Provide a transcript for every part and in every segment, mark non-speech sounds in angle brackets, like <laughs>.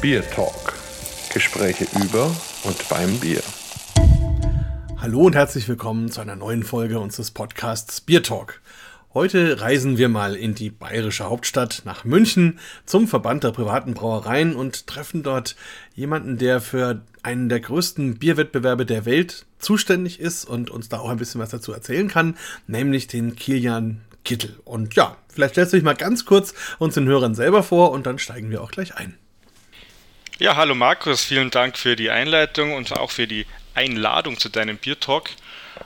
Beer Talk. Gespräche über und beim Bier. Hallo und herzlich willkommen zu einer neuen Folge unseres Podcasts Beer Talk. Heute reisen wir mal in die bayerische Hauptstadt nach München zum Verband der privaten Brauereien und treffen dort jemanden, der für einen der größten Bierwettbewerbe der Welt zuständig ist und uns da auch ein bisschen was dazu erzählen kann, nämlich den Kilian Kittel. Und ja, vielleicht stellst du dich mal ganz kurz uns den Hörern selber vor und dann steigen wir auch gleich ein. Ja, hallo Markus, vielen Dank für die Einleitung und auch für die Einladung zu deinem Biertalk.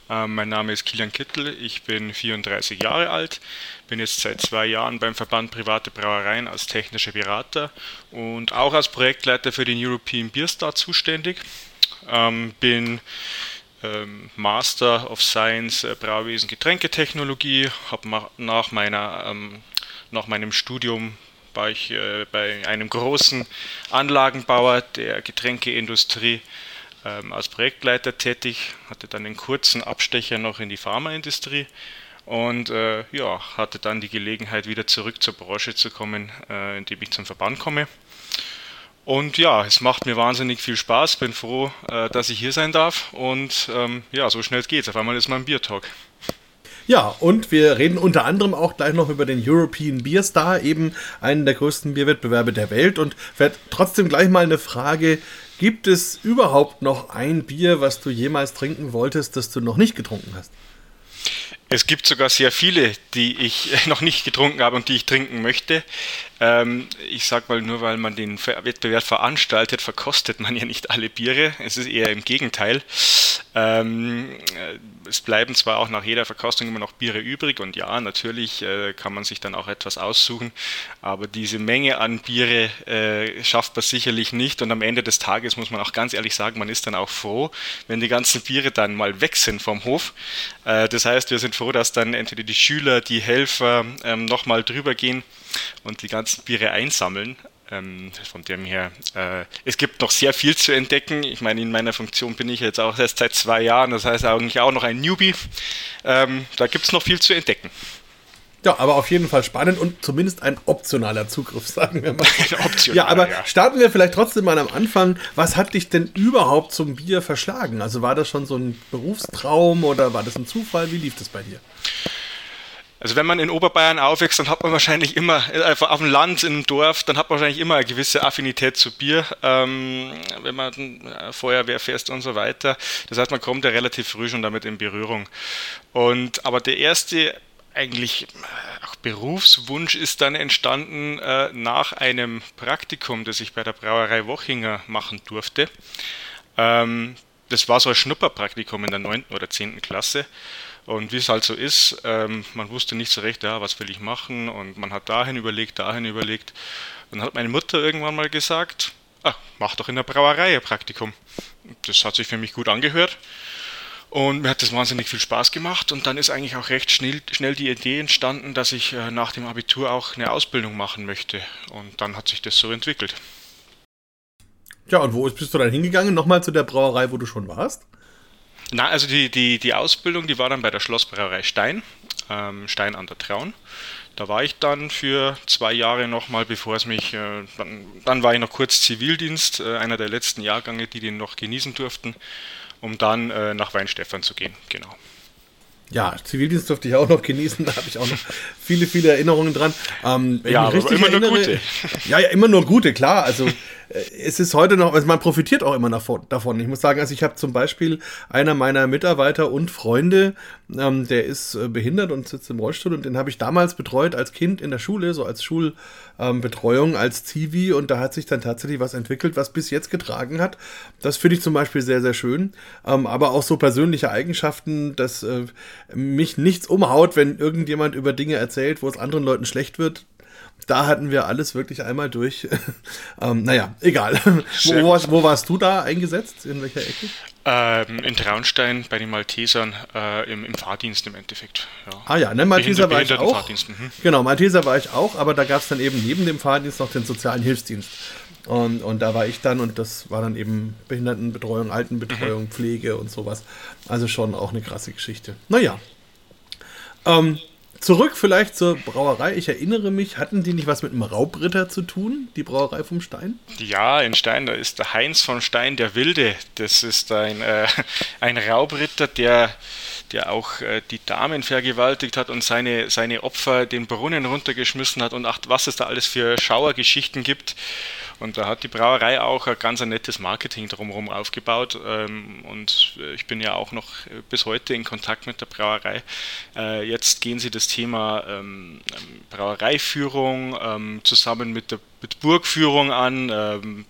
Äh, mein Name ist Kilian Kittel, ich bin 34 Jahre alt, bin jetzt seit zwei Jahren beim Verband Private Brauereien als technischer Berater und auch als Projektleiter für den European Beer Star zuständig. Ähm, bin ähm, Master of Science äh, Brauwesen Getränketechnologie, habe nach, meiner, ähm, nach meinem Studium war ich äh, bei einem großen Anlagenbauer der Getränkeindustrie ähm, als Projektleiter tätig, hatte dann einen kurzen Abstecher noch in die Pharmaindustrie und äh, ja, hatte dann die Gelegenheit, wieder zurück zur Branche zu kommen, äh, indem ich zum Verband komme. Und ja, es macht mir wahnsinnig viel Spaß, bin froh, äh, dass ich hier sein darf und ähm, ja, so schnell geht's. Auf einmal ist mein Biertalk. Ja, und wir reden unter anderem auch gleich noch über den European Beer Star, eben einen der größten Bierwettbewerbe der Welt. Und werde trotzdem gleich mal eine Frage Gibt es überhaupt noch ein Bier, was du jemals trinken wolltest, das du noch nicht getrunken hast? Es gibt sogar sehr viele, die ich <laughs> noch nicht getrunken habe und die ich trinken möchte. Ähm, ich sage mal, nur weil man den Wettbewerb veranstaltet, verkostet man ja nicht alle Biere. Es ist eher im Gegenteil. Ähm, äh, es bleiben zwar auch nach jeder Verkostung immer noch Biere übrig und ja, natürlich äh, kann man sich dann auch etwas aussuchen, aber diese Menge an Biere äh, schafft man sicherlich nicht und am Ende des Tages muss man auch ganz ehrlich sagen, man ist dann auch froh, wenn die ganzen Biere dann mal weg sind vom Hof. Äh, das heißt, wir sind froh, dass dann entweder die Schüler, die Helfer ähm, nochmal drüber gehen und die ganzen Biere einsammeln. Ähm, von dem her, äh, es gibt noch sehr viel zu entdecken. Ich meine, in meiner Funktion bin ich jetzt auch erst seit zwei Jahren, das heißt eigentlich auch noch ein Newbie. Ähm, da gibt es noch viel zu entdecken. Ja, aber auf jeden Fall spannend und zumindest ein optionaler Zugriff, <laughs> sagen wir mal. Optional, ja, aber ja. starten wir vielleicht trotzdem mal am Anfang. Was hat dich denn überhaupt zum Bier verschlagen? Also war das schon so ein Berufstraum oder war das ein Zufall? Wie lief das bei dir? Also wenn man in Oberbayern aufwächst, dann hat man wahrscheinlich immer, einfach auf dem Land, in einem Dorf, dann hat man wahrscheinlich immer eine gewisse Affinität zu Bier, ähm, wenn man äh, Feuerwehrfest und so weiter. Das heißt, man kommt ja relativ früh schon damit in Berührung. Und aber der erste eigentlich äh, auch Berufswunsch ist dann entstanden äh, nach einem Praktikum, das ich bei der Brauerei Wochinger machen durfte. Ähm, das war so ein Schnupperpraktikum in der 9. oder 10. Klasse. Und wie es halt so ist, ähm, man wusste nicht so recht, ja, was will ich machen und man hat dahin überlegt, dahin überlegt. Dann hat meine Mutter irgendwann mal gesagt, ah, mach doch in der Brauerei ein Praktikum. Das hat sich für mich gut angehört und mir hat das wahnsinnig viel Spaß gemacht und dann ist eigentlich auch recht schnell, schnell die Idee entstanden, dass ich äh, nach dem Abitur auch eine Ausbildung machen möchte und dann hat sich das so entwickelt. Ja, und wo bist du dann hingegangen? Nochmal zu der Brauerei, wo du schon warst? Na, also die, die, die Ausbildung, die war dann bei der Schlossbrauerei Stein, ähm, Stein an der Traun. Da war ich dann für zwei Jahre nochmal, bevor es mich, äh, dann, dann, war ich noch kurz Zivildienst, äh, einer der letzten Jahrgänge, die den noch genießen durften, um dann äh, nach Weinstefan zu gehen, genau. Ja, Zivildienst durfte ich auch noch genießen, da habe ich auch noch viele, viele Erinnerungen dran. Ähm, ja, aber immer erinnere, nur gute. Ja, ja, immer nur gute, klar. Also es ist heute noch, also man profitiert auch immer davon. Ich muss sagen, also ich habe zum Beispiel einer meiner Mitarbeiter und Freunde, ähm, der ist äh, behindert und sitzt im Rollstuhl und den habe ich damals betreut als Kind in der Schule, so als Schulbetreuung, ähm, als Zivi und da hat sich dann tatsächlich was entwickelt, was bis jetzt getragen hat. Das finde ich zum Beispiel sehr, sehr schön. Ähm, aber auch so persönliche Eigenschaften, dass äh, mich nichts umhaut, wenn irgendjemand über Dinge erzählt, wo es anderen Leuten schlecht wird da hatten wir alles wirklich einmal durch. <laughs> ähm, naja, egal. <laughs> wo, warst, wo, warst du da eingesetzt? In welcher Ecke? Ähm, in Traunstein bei den Maltesern äh, im, im, Fahrdienst im Endeffekt. Ja. Ah ja, ne, Malteser war ich auch. Mhm. Genau, Malteser war ich auch, aber da gab es dann eben neben dem Fahrdienst noch den sozialen Hilfsdienst. Und, und da war ich dann und das war dann eben Behindertenbetreuung, Altenbetreuung, mhm. Pflege und sowas. Also schon auch eine krasse Geschichte. Naja. Ähm, zurück vielleicht zur Brauerei. Ich erinnere mich, hatten die nicht was mit einem Raubritter zu tun, die Brauerei vom Stein? Ja, in Stein, da ist der Heinz von Stein der Wilde. Das ist ein, äh, ein Raubritter, der, der auch äh, die Damen vergewaltigt hat und seine, seine Opfer den Brunnen runtergeschmissen hat und ach, was es da alles für Schauergeschichten gibt. Und da hat die Brauerei auch ein ganz ein nettes Marketing drumherum aufgebaut. Ähm, und ich bin ja auch noch bis heute in Kontakt mit der Brauerei. Äh, jetzt gehen sie das Thema ähm, Brauereiführung ähm, zusammen mit der mit Burgführung an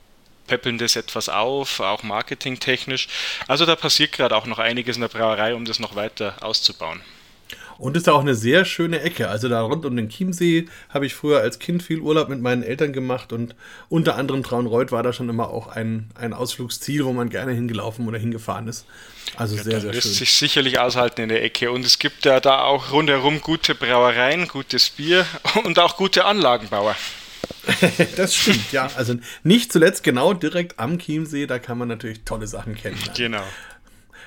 peppeln das etwas auf, auch marketingtechnisch. Also da passiert gerade auch noch einiges in der Brauerei, um das noch weiter auszubauen. Und ist auch eine sehr schöne Ecke. Also da rund um den Chiemsee habe ich früher als Kind viel Urlaub mit meinen Eltern gemacht und unter anderem Traunreuth war da schon immer auch ein, ein Ausflugsziel, wo man gerne hingelaufen oder hingefahren ist. Also ja, sehr, sehr lässt schön. sich sicherlich aushalten in der Ecke. Und es gibt ja da auch rundherum gute Brauereien, gutes Bier und auch gute Anlagenbauer. <laughs> das stimmt, ja. Also nicht zuletzt genau direkt am Chiemsee, da kann man natürlich tolle Sachen kennenlernen. Genau.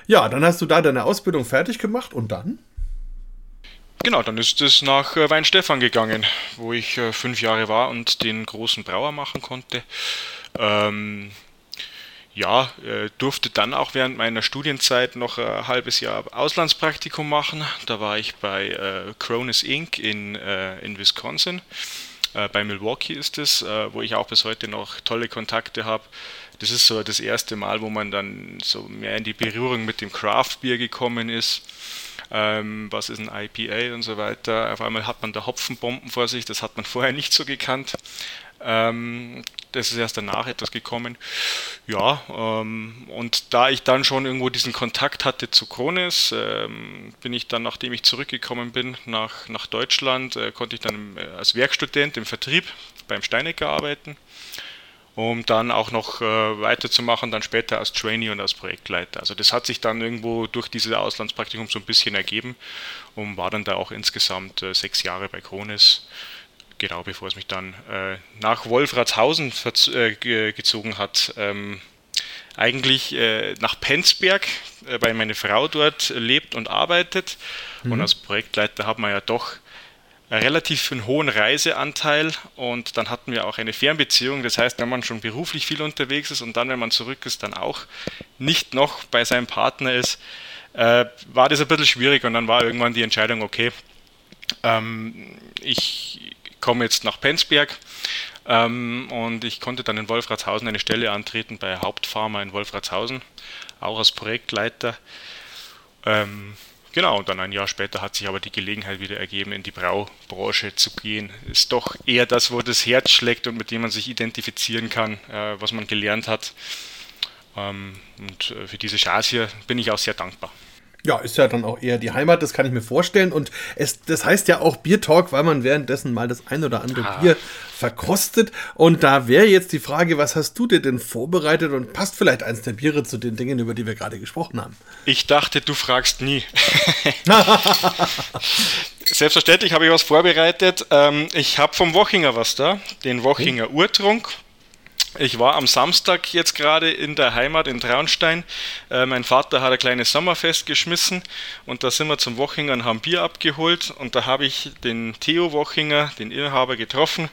Ja, dann hast du da deine Ausbildung fertig gemacht und dann? Genau, dann ist es nach äh, Weinstefan gegangen, wo ich äh, fünf Jahre war und den großen Brauer machen konnte. Ähm, ja, äh, durfte dann auch während meiner Studienzeit noch ein halbes Jahr Auslandspraktikum machen. Da war ich bei äh, Cronus Inc. in, äh, in Wisconsin. Äh, bei Milwaukee ist es, äh, wo ich auch bis heute noch tolle Kontakte habe. Das ist so das erste Mal, wo man dann so mehr in die Berührung mit dem Craft Beer gekommen ist ähm, was ist ein IPA und so weiter. Auf einmal hat man da Hopfenbomben vor sich, das hat man <laughs> vorher nicht so gekannt. Ähm, das ist erst danach etwas gekommen. Ja, ähm, und da ich dann schon irgendwo diesen Kontakt hatte zu Krones, ähm, bin ich dann, nachdem ich zurückgekommen bin nach, nach Deutschland, äh, konnte ich dann äh, als Werkstudent im Vertrieb beim Steinecker arbeiten um dann auch noch äh, weiterzumachen, dann später als Trainee und als Projektleiter. Also das hat sich dann irgendwo durch dieses Auslandspraktikum so ein bisschen ergeben und war dann da auch insgesamt äh, sechs Jahre bei Kronis, genau bevor es mich dann äh, nach Wolfratshausen äh, gezogen hat. Ähm, eigentlich äh, nach Penzberg, äh, weil meine Frau dort lebt und arbeitet. Mhm. Und als Projektleiter hat man ja doch relativ einen hohen Reiseanteil und dann hatten wir auch eine Fernbeziehung. Das heißt, wenn man schon beruflich viel unterwegs ist und dann, wenn man zurück ist, dann auch nicht noch bei seinem Partner ist, äh, war das ein bisschen schwierig und dann war irgendwann die Entscheidung, okay, ähm, ich komme jetzt nach Penzberg ähm, und ich konnte dann in Wolfratshausen eine Stelle antreten bei Hauptpharma in Wolfratshausen, auch als Projektleiter. Ähm, Genau, und dann ein Jahr später hat sich aber die Gelegenheit wieder ergeben, in die Braubranche zu gehen. Ist doch eher das, wo das Herz schlägt und mit dem man sich identifizieren kann, äh, was man gelernt hat. Ähm, und äh, für diese Chance hier bin ich auch sehr dankbar. Ja, ist ja dann auch eher die Heimat, das kann ich mir vorstellen. Und es, das heißt ja auch Bier Talk, weil man währenddessen mal das ein oder andere ah. Bier verkostet. Und da wäre jetzt die Frage, was hast du dir denn vorbereitet und passt vielleicht eins der Biere zu den Dingen, über die wir gerade gesprochen haben? Ich dachte, du fragst nie. <laughs> Selbstverständlich habe ich was vorbereitet. Ähm, ich habe vom Wochinger was da, den Wochinger Urtrunk. Ich war am Samstag jetzt gerade in der Heimat in Traunstein. Äh, mein Vater hat ein kleines Sommerfest geschmissen und da sind wir zum Wochinger und haben Bier abgeholt und da habe ich den Theo Wochinger, den Inhaber, getroffen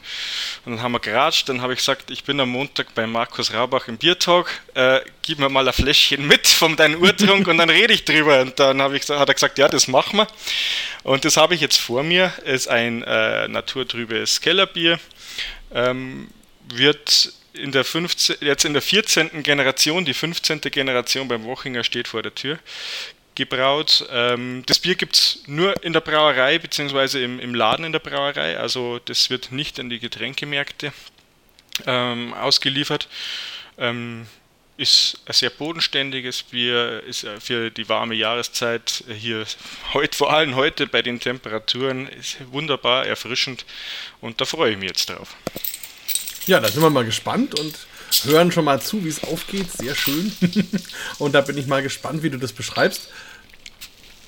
und dann haben wir geratscht. Dann habe ich gesagt, ich bin am Montag bei Markus Raubach im Biertalk, äh, gib mir mal ein Fläschchen mit von deinem Urtrunk und dann rede ich drüber. Und dann ich, hat er gesagt, ja, das machen wir. Und das habe ich jetzt vor mir, ist ein äh, naturtrübes Kellerbier. Ähm, wird in der 15, jetzt in der 14. Generation, die 15. Generation beim Wochinger steht vor der Tür, gebraut. Ähm, das Bier gibt es nur in der Brauerei bzw. Im, im Laden in der Brauerei, also das wird nicht an die Getränkemärkte ähm, ausgeliefert. Ähm, ist ein sehr bodenständiges Bier, ist für die warme Jahreszeit hier heute, vor allem heute bei den Temperaturen, ist wunderbar erfrischend und da freue ich mich jetzt drauf. Ja, da sind wir mal gespannt und hören schon mal zu, wie es aufgeht. Sehr schön. <laughs> und da bin ich mal gespannt, wie du das beschreibst.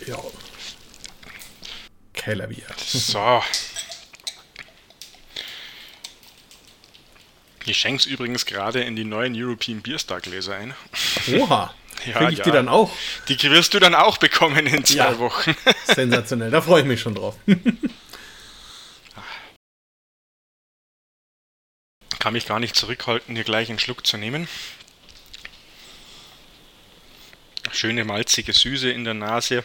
Ja. Kellerbier. So. Ich schenke es übrigens gerade in die neuen European Beer Star Gläser ein. Oha. <laughs> Ja, Krieg ich ja. die dann auch? Die wirst du dann auch bekommen in zwei ja. Wochen. <laughs> Sensationell, da freue ich mich schon drauf. Kann mich gar nicht zurückhalten, hier gleich einen Schluck zu nehmen. Schöne malzige Süße in der Nase.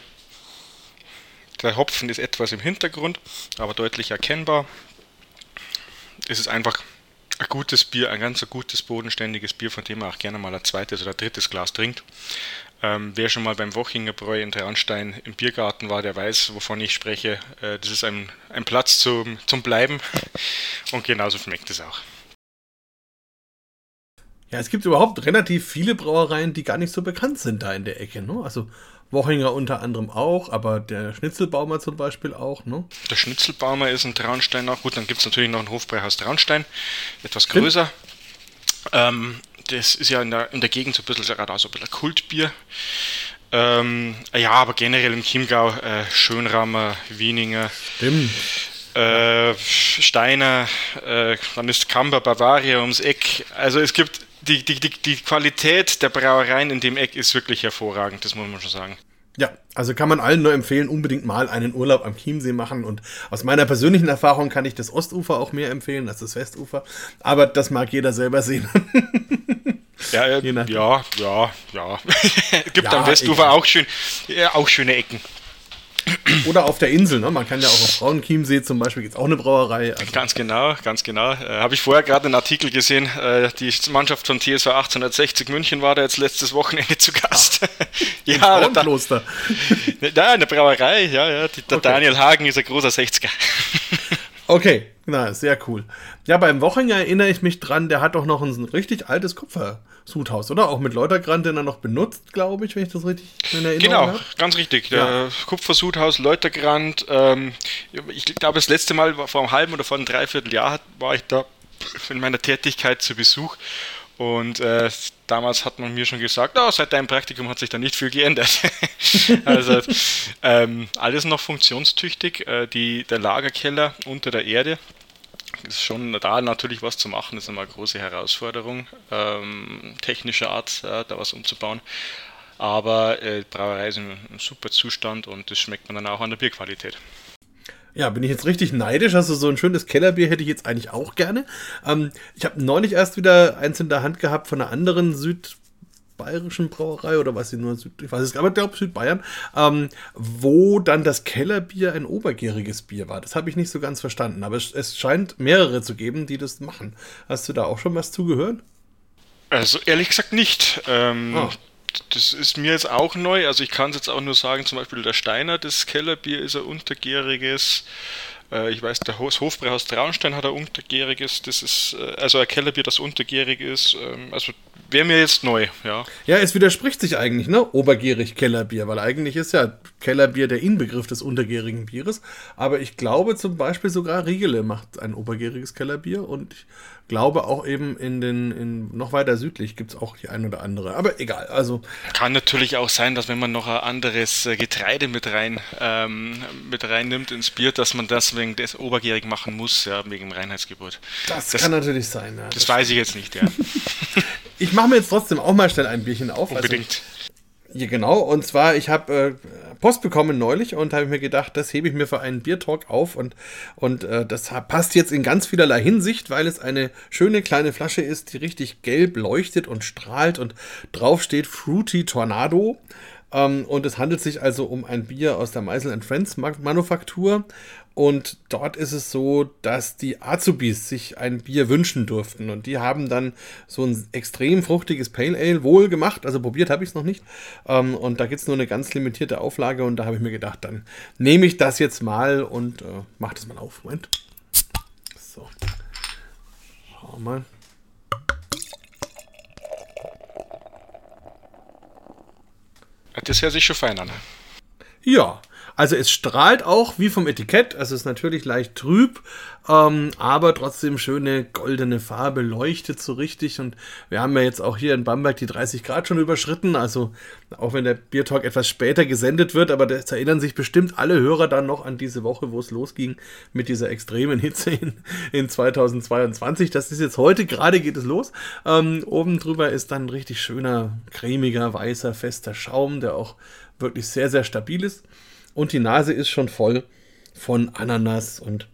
Der Hopfen ist etwas im Hintergrund, aber deutlich erkennbar. Es ist einfach ein gutes Bier, ein ganz gutes, bodenständiges Bier, von dem man auch gerne mal ein zweites oder drittes Glas trinkt. Ähm, wer schon mal beim Wochinger Bräu in Traunstein im Biergarten war, der weiß, wovon ich spreche. Äh, das ist ein, ein Platz zum, zum Bleiben und genauso schmeckt es auch. Ja, es gibt überhaupt relativ viele Brauereien, die gar nicht so bekannt sind da in der Ecke. Ne? Also Wochinger unter anderem auch, aber der Schnitzelbaumer zum Beispiel auch. Ne? Der Schnitzelbaumer ist ein Traunstein auch. Gut, dann gibt es natürlich noch ein Hofbräuhaus Traunstein, etwas größer. Ähm, das ist ja in der, in der Gegend so ein bisschen, gerade auch so ein bisschen Kultbier. Ähm, ja, aber generell im Chiemgau äh, Schönrammer, Wieninger. Stimmt. Äh, Steiner, äh, dann ist Kamber Bavaria ums Eck. Also es gibt die, die, die, die Qualität der Brauereien in dem Eck ist wirklich hervorragend, das muss man schon sagen. Ja, also kann man allen nur empfehlen, unbedingt mal einen Urlaub am Chiemsee machen. Und aus meiner persönlichen Erfahrung kann ich das Ostufer auch mehr empfehlen als das Westufer. Aber das mag jeder selber sehen. ja, äh, <laughs> ja, ja, ja. <laughs> Gibt ja, am Westufer auch, schön, ja, auch schöne Ecken. Oder auf der Insel, ne? Man kann ja auch auf Frauenchiemsee zum Beispiel, gibt es auch eine Brauerei. Also ganz genau, ganz genau. Äh, Habe ich vorher gerade einen Artikel gesehen, äh, die Mannschaft von TSV 1860 München war da jetzt letztes Wochenende zu Gast. Ach, <laughs> ja, Frauenkloster. <laughs> Da, eine Brauerei, ja, ja. Die, der okay. Daniel Hagen ist ein großer 60er. <laughs> okay, na, sehr cool. Ja, beim Wochinger erinnere ich mich dran, der hat doch noch ein richtig altes Kupfer. Sudhaus, oder? Auch mit Läutergrand, den er noch benutzt, glaube ich, wenn ich das richtig in Erinnerung Genau, hab. ganz richtig. Der ja. Kupfersudhaus, Läutergrand. Ähm, ich glaube, das letzte Mal vor einem halben oder vor einem Dreivierteljahr war ich da in meiner Tätigkeit zu Besuch. Und äh, damals hat man mir schon gesagt, oh, seit deinem Praktikum hat sich da nicht viel geändert. <laughs> also ähm, alles noch funktionstüchtig. Äh, die, der Lagerkeller unter der Erde, ist schon da natürlich was zu machen, ist immer eine große Herausforderung, ähm, technischer Art, ja, da was umzubauen. Aber äh, Brauerei ist im, im super Zustand und das schmeckt man dann auch an der Bierqualität. Ja, bin ich jetzt richtig neidisch. Also so ein schönes Kellerbier hätte ich jetzt eigentlich auch gerne. Ähm, ich habe neulich erst wieder eins in der Hand gehabt von einer anderen Süd bayerischen Brauerei oder was sie nur Süd, ich weiß es aber ich glaube Südbayern, ähm, wo dann das Kellerbier ein obergäriges Bier war. Das habe ich nicht so ganz verstanden, aber es, es, scheint mehrere zu geben, die das machen. Hast du da auch schon was zugehört? Also ehrlich gesagt nicht. Ähm, oh. Das ist mir jetzt auch neu. Also ich kann es jetzt auch nur sagen, zum Beispiel der Steiner, das Kellerbier ist ein untergäriges. Äh, ich weiß, der Hofbräuhaus Traunstein hat ein untergäriges, das ist, äh, also ein Kellerbier, das untergärig ist. Ähm, also wäre mir jetzt neu, ja. Ja, es widerspricht sich eigentlich, ne? Obergärig Kellerbier, weil eigentlich ist ja Kellerbier der Inbegriff des untergärigen Bieres. Aber ich glaube zum Beispiel sogar Riegele macht ein obergäriges Kellerbier und ich glaube auch eben in den, in, noch weiter südlich gibt es auch die ein oder andere. Aber egal, also. Kann natürlich auch sein, dass wenn man noch ein anderes äh, Getreide mit rein, ähm, mit reinnimmt ins Bier, dass man das wegen des obergärig machen muss, ja, wegen Reinheitsgebot. Das, das kann natürlich sein, ja. Das, das weiß ich jetzt nicht, ja. <laughs> ich mache mir jetzt trotzdem auch mal schnell ein Bierchen auf. Also Unbedingt. Also, ja, genau. Und zwar, ich habe äh, Post bekommen neulich und habe mir gedacht, das hebe ich mir für einen Biertalk auf und, und äh, das passt jetzt in ganz vielerlei Hinsicht, weil es eine schöne kleine Flasche ist, die richtig gelb leuchtet und strahlt und drauf steht Fruity Tornado. Ähm, und es handelt sich also um ein Bier aus der Meisel Friends Manufaktur und dort ist es so, dass die Azubis sich ein Bier wünschen durften. Und die haben dann so ein extrem fruchtiges Pale Ale wohl gemacht. Also probiert habe ich es noch nicht. Ähm, und da gibt es nur eine ganz limitierte Auflage. Und da habe ich mir gedacht, dann nehme ich das jetzt mal und äh, mache das mal auf. Moment. So. Schau mal. Das hört sich schon fein an. Ja, also es strahlt auch wie vom Etikett, also es ist natürlich leicht trüb, ähm, aber trotzdem schöne goldene Farbe, leuchtet so richtig und wir haben ja jetzt auch hier in Bamberg die 30 Grad schon überschritten, also auch wenn der Biertalk etwas später gesendet wird, aber das erinnern sich bestimmt alle Hörer dann noch an diese Woche, wo es losging mit dieser extremen Hitze in, in 2022. Das ist jetzt heute, gerade geht es los. Ähm, oben drüber ist dann richtig schöner, cremiger, weißer, fester Schaum, der auch wirklich sehr, sehr stabil ist. Und die Nase ist schon voll von Ananas und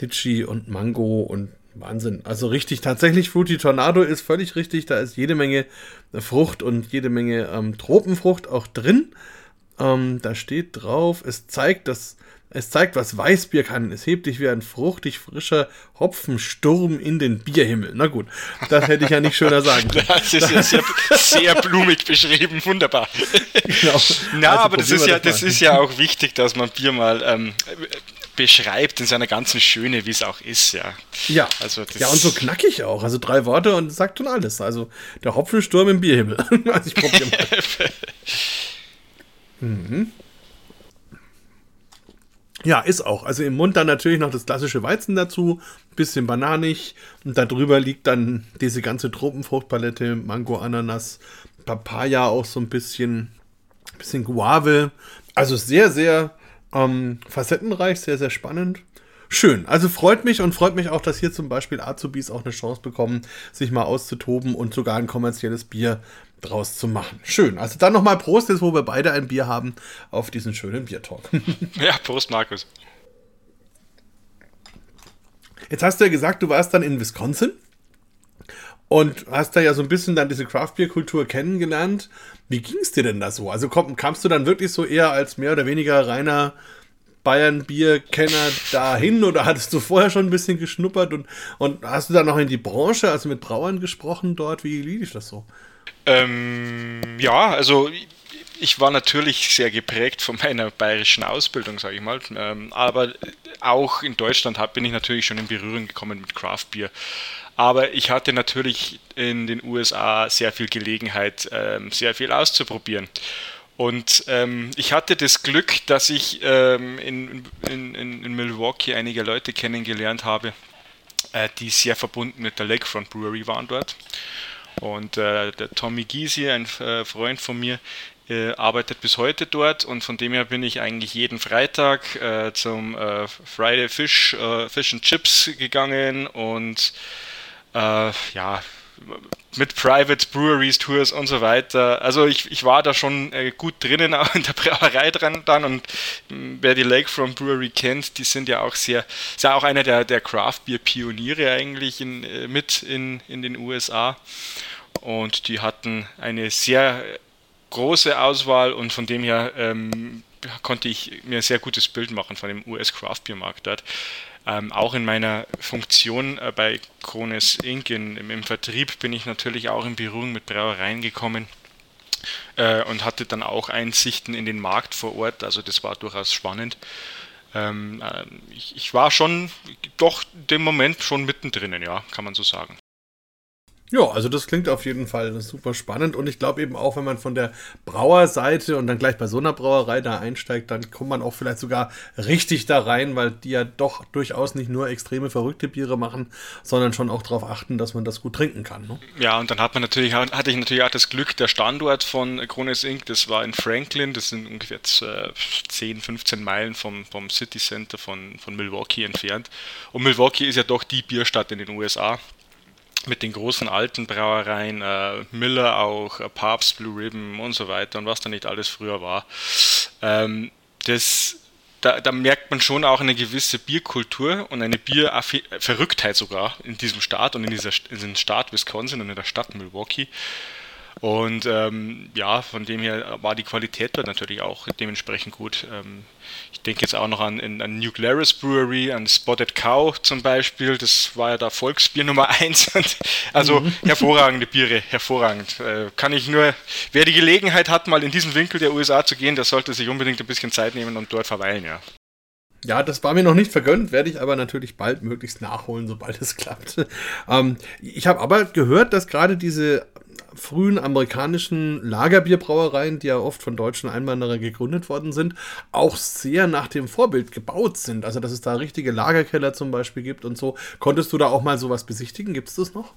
Litschi und Mango und Wahnsinn. Also richtig, tatsächlich Fruity Tornado ist völlig richtig. Da ist jede Menge Frucht und jede Menge ähm, Tropenfrucht auch drin. Ähm, da steht drauf, es zeigt, dass es zeigt, was Weißbier kann. Es hebt dich wie ein fruchtig frischer Hopfensturm in den Bierhimmel. Na gut, das hätte ich ja nicht schöner sagen <laughs> können. Das ist ja sehr, sehr blumig beschrieben, wunderbar. Genau. Na, also aber das ist, ja, das, das ist ja auch wichtig, dass man Bier mal ähm, beschreibt in seiner ganzen Schöne, wie es auch ist, ja. Ja, also ja, und so knackig auch. Also drei Worte und sagt schon alles. Also der Hopfensturm im Bierhimmel. <laughs> also ich probiere mal. <laughs> mhm. Ja, ist auch. Also im Mund dann natürlich noch das klassische Weizen dazu, bisschen bananig und darüber liegt dann diese ganze Tropenfruchtpalette, Mango, Ananas, Papaya auch so ein bisschen, bisschen Guave. Also sehr, sehr ähm, facettenreich, sehr, sehr spannend. Schön. Also freut mich und freut mich auch, dass hier zum Beispiel Azubis auch eine Chance bekommen, sich mal auszutoben und sogar ein kommerzielles Bier draus zu machen. Schön. Also dann nochmal Prost, jetzt wo wir beide ein Bier haben, auf diesen schönen Biertalk. <laughs> ja, Prost, Markus. Jetzt hast du ja gesagt, du warst dann in Wisconsin und hast da ja so ein bisschen dann diese Craft-Bier-Kultur kennengelernt. Wie ging es dir denn da so? Also komm, kamst du dann wirklich so eher als mehr oder weniger reiner Bayern-Bier-Kenner dahin oder hattest du vorher schon ein bisschen geschnuppert und, und hast du dann noch in die Branche, also mit Brauern gesprochen dort? Wie lief das so? Ähm, ja, also ich war natürlich sehr geprägt von meiner bayerischen Ausbildung, sage ich mal. Ähm, aber auch in Deutschland bin ich natürlich schon in Berührung gekommen mit Craft Beer. Aber ich hatte natürlich in den USA sehr viel Gelegenheit, ähm, sehr viel auszuprobieren. Und ähm, ich hatte das Glück, dass ich ähm, in, in, in, Milwaukee einige Leute kennengelernt habe, äh, die sehr verbunden mit der Lakefront Brewery waren dort. Und äh, der Tommy Gysi, ein äh, Freund von mir, äh, arbeitet bis heute dort. Und von dem her bin ich eigentlich jeden Freitag äh, zum äh, Friday Fish, äh, Fish and Chips gegangen. Und ja, mit Private Breweries, Tours und so weiter. Also ich, ich war da schon äh, gut drinnen auch in der Brauerei dran dann und mh, hm, wer die Lakefront Brewery kennt, die sind ja auch sehr, ist ja auch einer der, der Craft Beer Pioniere eigentlich in, äh, mit in, in den USA und die hatten eine sehr große Auswahl und von dem her ähm, konnte ich mir ein sehr gutes Bild machen von dem US Craft Beer Markt dort. Ähm, auch in meiner Funktion äh, bei Krones Inc. In, im, im, Vertrieb bin ich natürlich auch in Berührung mit Brauereien gekommen äh, und hatte dann auch Einsichten in den Markt vor Ort. Also das war durchaus spannend. Ähm, äh, ich, ich, war schon doch dem Moment schon mittendrin, ja, kann man so sagen. Ja, also das klingt auf jeden Fall super spannend und ich glaube eben auch, wenn man von der Brauerseite und dann gleich bei so einer Brauerei da einsteigt, dann kommt man auch vielleicht sogar richtig da rein, weil die ja doch durchaus nicht nur extreme verrückte Biere machen, sondern schon auch darauf achten, dass man das gut trinken kann. Ne? Ja, und dann hat man natürlich, hatte ich natürlich auch das Glück, der Standort von Krones Inc., das war in Franklin, das sind ungefähr 10, 15 Meilen vom, vom City Center von, von Milwaukee entfernt. Und Milwaukee ist ja doch die Bierstadt in den USA mit den großen alten Brauereien, äh, Miller auch, äh, Papst, Blue Ribbon und so weiter und was da nicht alles früher war. Ähm, das, da, da, merkt man schon auch eine gewisse Bierkultur und eine Bierverrücktheit sogar in diesem Staat und in, dieser, in diesem Staat Wisconsin und in der Stadt Milwaukee. Und ähm, ja, von dem her war die Qualität dort natürlich auch dementsprechend gut. Ähm, ich denke jetzt auch noch an, an New Glarus Brewery, an Spotted Cow zum Beispiel. Das war ja da Volksbier <laughs> Nummer 1. also mhm. hervorragende Biere, hervorragend. Äh, kann ich nur, wer die Gelegenheit hat, mal in diesen Winkel der USA zu gehen, der sollte sich unbedingt ein bisschen Zeit nehmen und dort verweilen, ja. Ja, das war mir noch nicht vergönnt, werde ich aber natürlich bald möglichst nachholen, sobald es <laughs> klappt. Ähm, ich habe aber gehört, dass gerade diese frühen amerikanischen Lagerbierbrauereien, die ja oft von deutschen Einwanderern gegründet worden sind, auch sehr nach dem Vorbild gebaut sind. Also, dass es da richtige Lagerkeller zum Beispiel gibt und so. Konntest du da auch mal sowas besichtigen? Gibt es das noch?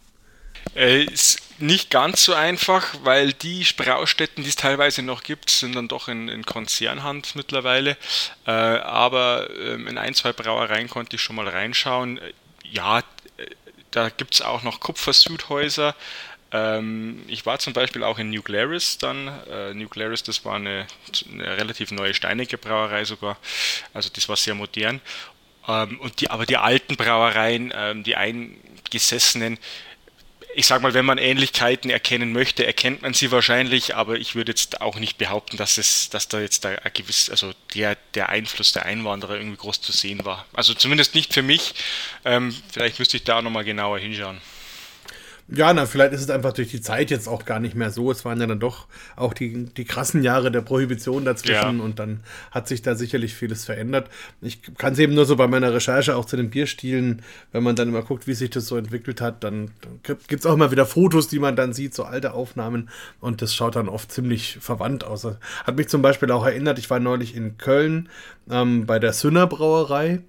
Äh, ist nicht ganz so einfach, weil die Braustätten, die es teilweise noch gibt, sind dann doch in, in Konzernhand mittlerweile. Äh, aber ähm, in ein, zwei Brauereien konnte ich schon mal reinschauen. Ja, äh, da gibt es auch noch Kupfersudhäuser, ähm, ich war zum Beispiel auch in New Glarus dann. Äh, New Glarus, das war eine, eine, relativ neue steinige Brauerei sogar. Also das war sehr modern. Ähm, und die, aber die alten Brauereien, ähm, die ein, Alteingesessenen ich sage mal, wenn man Ähnlichkeiten erkennen möchte, erkennt man sie wahrscheinlich, aber ich würde jetzt auch nicht behaupten, dass es, dass da jetzt da gewiss, also der, der Einfluss der Einwanderer irgendwie groß zu sehen war. Also zumindest nicht für mich. Ähm, vielleicht müsste ich da nochmal genauer hinschauen. Ja, na, vielleicht ist es einfach durch die Zeit jetzt auch gar nicht mehr so. Es waren ja dann doch auch die, die krassen Jahre der Prohibition dazwischen ja. und dann hat sich da sicherlich vieles verändert. Ich kann es eben nur so bei meiner Recherche auch zu den Bierstilen, wenn man dann immer guckt, wie sich das so entwickelt hat, dann gibt es auch immer wieder Fotos, die man dann sieht, so alte Aufnahmen und das schaut dann oft ziemlich verwandt aus. Hat mich zum Beispiel auch erinnert, ich war neulich in Köln ähm, bei der Sünner Brauerei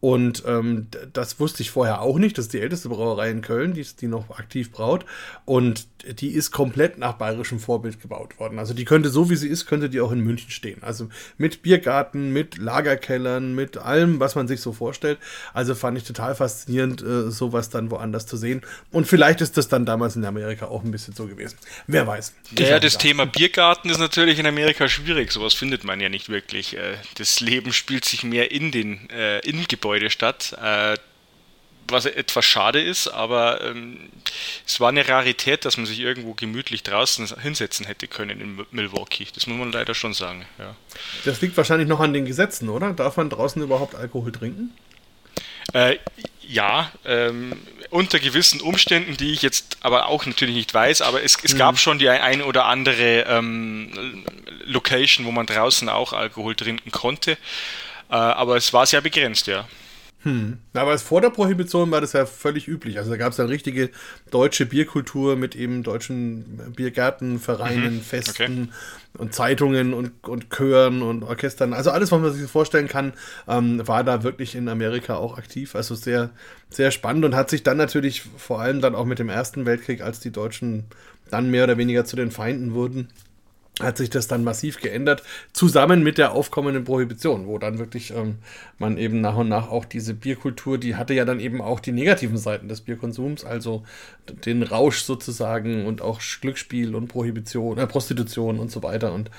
und ähm, das wusste ich vorher auch nicht. Das ist die älteste Brauerei in Köln, die, die noch aktiv braut. Und die ist komplett nach bayerischem Vorbild gebaut worden. Also die könnte, so wie sie ist, könnte die auch in München stehen. Also mit Biergarten, mit Lagerkellern, mit allem, was man sich so vorstellt. Also fand ich total faszinierend, äh, sowas dann woanders zu sehen. Und vielleicht ist das dann damals in Amerika auch ein bisschen so gewesen. Wer weiß. Ja, ja das Thema Biergarten ist natürlich in Amerika schwierig. Sowas findet man ja nicht wirklich. Äh, das Leben spielt sich mehr in den äh, in Gebäude statt. Äh, was etwas schade ist, aber ähm, es war eine Rarität, dass man sich irgendwo gemütlich draußen hinsetzen hätte können in Milwaukee. Das muss man leider schon sagen. Ja. Das liegt wahrscheinlich noch an den Gesetzen, oder? Darf man draußen überhaupt Alkohol trinken? Äh, ja, ähm, unter gewissen Umständen, die ich jetzt aber auch natürlich nicht weiß, aber es, es mhm. gab schon die ein oder andere ähm, Location, wo man draußen auch Alkohol trinken konnte, aber es war sehr begrenzt, ja. Hm. Aber vor der Prohibition war das ja völlig üblich. Also da gab es ja richtige deutsche Bierkultur mit eben deutschen Biergärten, Vereinen, mhm. Festen okay. und Zeitungen und, und Chören und Orchestern. Also alles, was man sich vorstellen kann, ähm, war da wirklich in Amerika auch aktiv. Also sehr, sehr spannend und hat sich dann natürlich vor allem dann auch mit dem Ersten Weltkrieg, als die Deutschen dann mehr oder weniger zu den Feinden wurden, hat sich das dann massiv geändert, zusammen mit der aufkommenden Prohibition, wo dann wirklich ähm, man eben nach und nach auch diese Bierkultur, die hatte ja dann eben auch die negativen Seiten des Bierkonsums, also den Rausch sozusagen und auch Glücksspiel und Prohibition, äh, Prostitution und so weiter. Und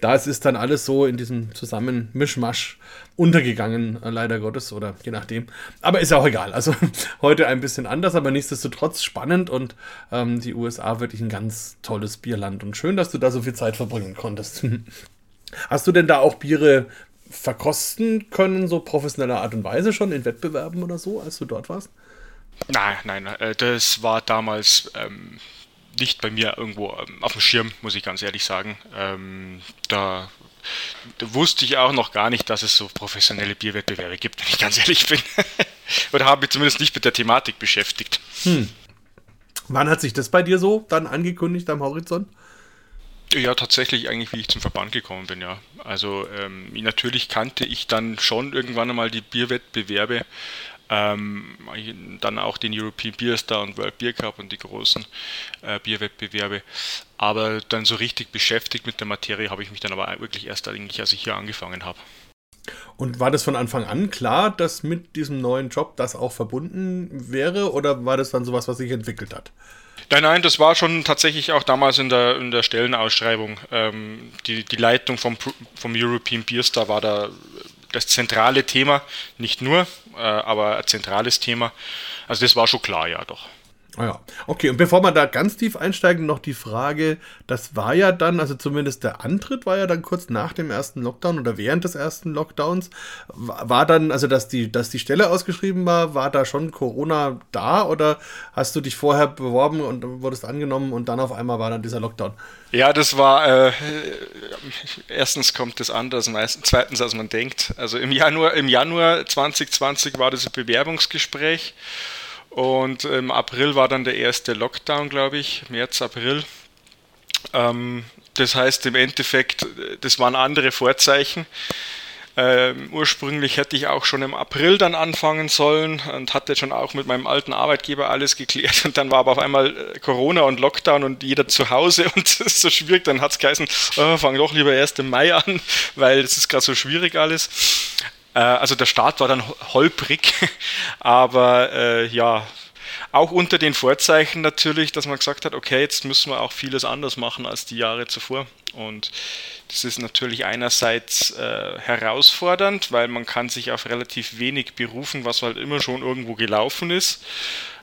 das ist dann alles so in diesem Zusammenmischmasch untergegangen, äh, leider Gottes, oder je nachdem. Aber ist ja auch egal. Also <laughs> heute ein bisschen anders, aber nichtsdestotrotz spannend und ähm, die USA wirklich ein ganz tolles Bierland. Und schön, dass du da so viel Zeit verbringen konntest. <laughs> Hast du denn da auch Biere verkosten können, so professioneller Art und Weise schon in Wettbewerben oder so, als du dort warst? Nein, nein, äh, das war damals ähm, nicht bei mir irgendwo ähm, auf dem Schirm, muss ich ganz ehrlich sagen. Ähm, da, da, wusste ich auch noch gar nicht, dass es so professionelle Bierwettbewerbe gibt, wenn ich ganz ehrlich bin. <laughs> Oder habe mich zumindest nicht mit der Thematik beschäftigt. Hm. Wann hat sich das bei dir so dann angekündigt am Horizont? Ja, tatsächlich eigentlich, wie ich zum Verband gekommen bin, ja. Also ähm, natürlich kannte ich dann schon irgendwann einmal die Bierwettbewerbe, ähm, dann auch den European Beer Star und World Beer Cup und die großen äh, Bierwettbewerbe. Aber dann so richtig beschäftigt mit der Materie habe ich mich dann aber wirklich erst eigentlich, als ich hier angefangen habe. Und war das von Anfang an klar, dass mit diesem neuen Job das auch verbunden wäre oder war das dann sowas, was sich entwickelt hat? Nein, nein, das war schon tatsächlich auch damals in der, in der Stellenausschreibung. Ähm, die, die Leitung vom, vom European Beer Star war da das zentrale Thema, nicht nur, äh, aber ein zentrales Thema. Also das war schon klar, ja doch. Ah ja, okay. Und bevor wir da ganz tief einsteigen, noch die Frage, das war ja dann, also zumindest der Antritt war ja dann kurz nach dem ersten Lockdown oder während des ersten Lockdowns. War dann, also dass die, dass die Stelle ausgeschrieben war, war da schon Corona da oder hast du dich vorher beworben und wurdest angenommen und dann auf einmal war dann dieser Lockdown? Ja, das war, äh, erstens kommt das anders, zweitens als man denkt. Also im Januar, im Januar 2020 war das Bewerbungsgespräch. Und im April war dann der erste Lockdown, glaube ich, März, April. Ähm, das heißt im Endeffekt, das waren andere Vorzeichen. Ähm, ursprünglich hätte ich auch schon im April dann anfangen sollen und hatte schon auch mit meinem alten Arbeitgeber alles geklärt. Und dann war aber auf einmal äh, Corona und Lockdown und jeder zu Hause <laughs> und es ist so schwierig. Dann hat es geheißen, oh, fang doch lieber erst im Mai an, <laughs> weil es ist gerade so schwierig alles. Äh, also der Start war dann holprig, <laughs> aber äh, ja, auch unter den Vorzeichen natürlich, dass man gesagt hat, okay, jetzt müssen wir auch vieles anders machen als die Jahre zuvor. Und das ist natürlich einerseits äh, herausfordernd, weil man kann sich auf relativ wenig berufen, was halt immer schon irgendwo gelaufen ist.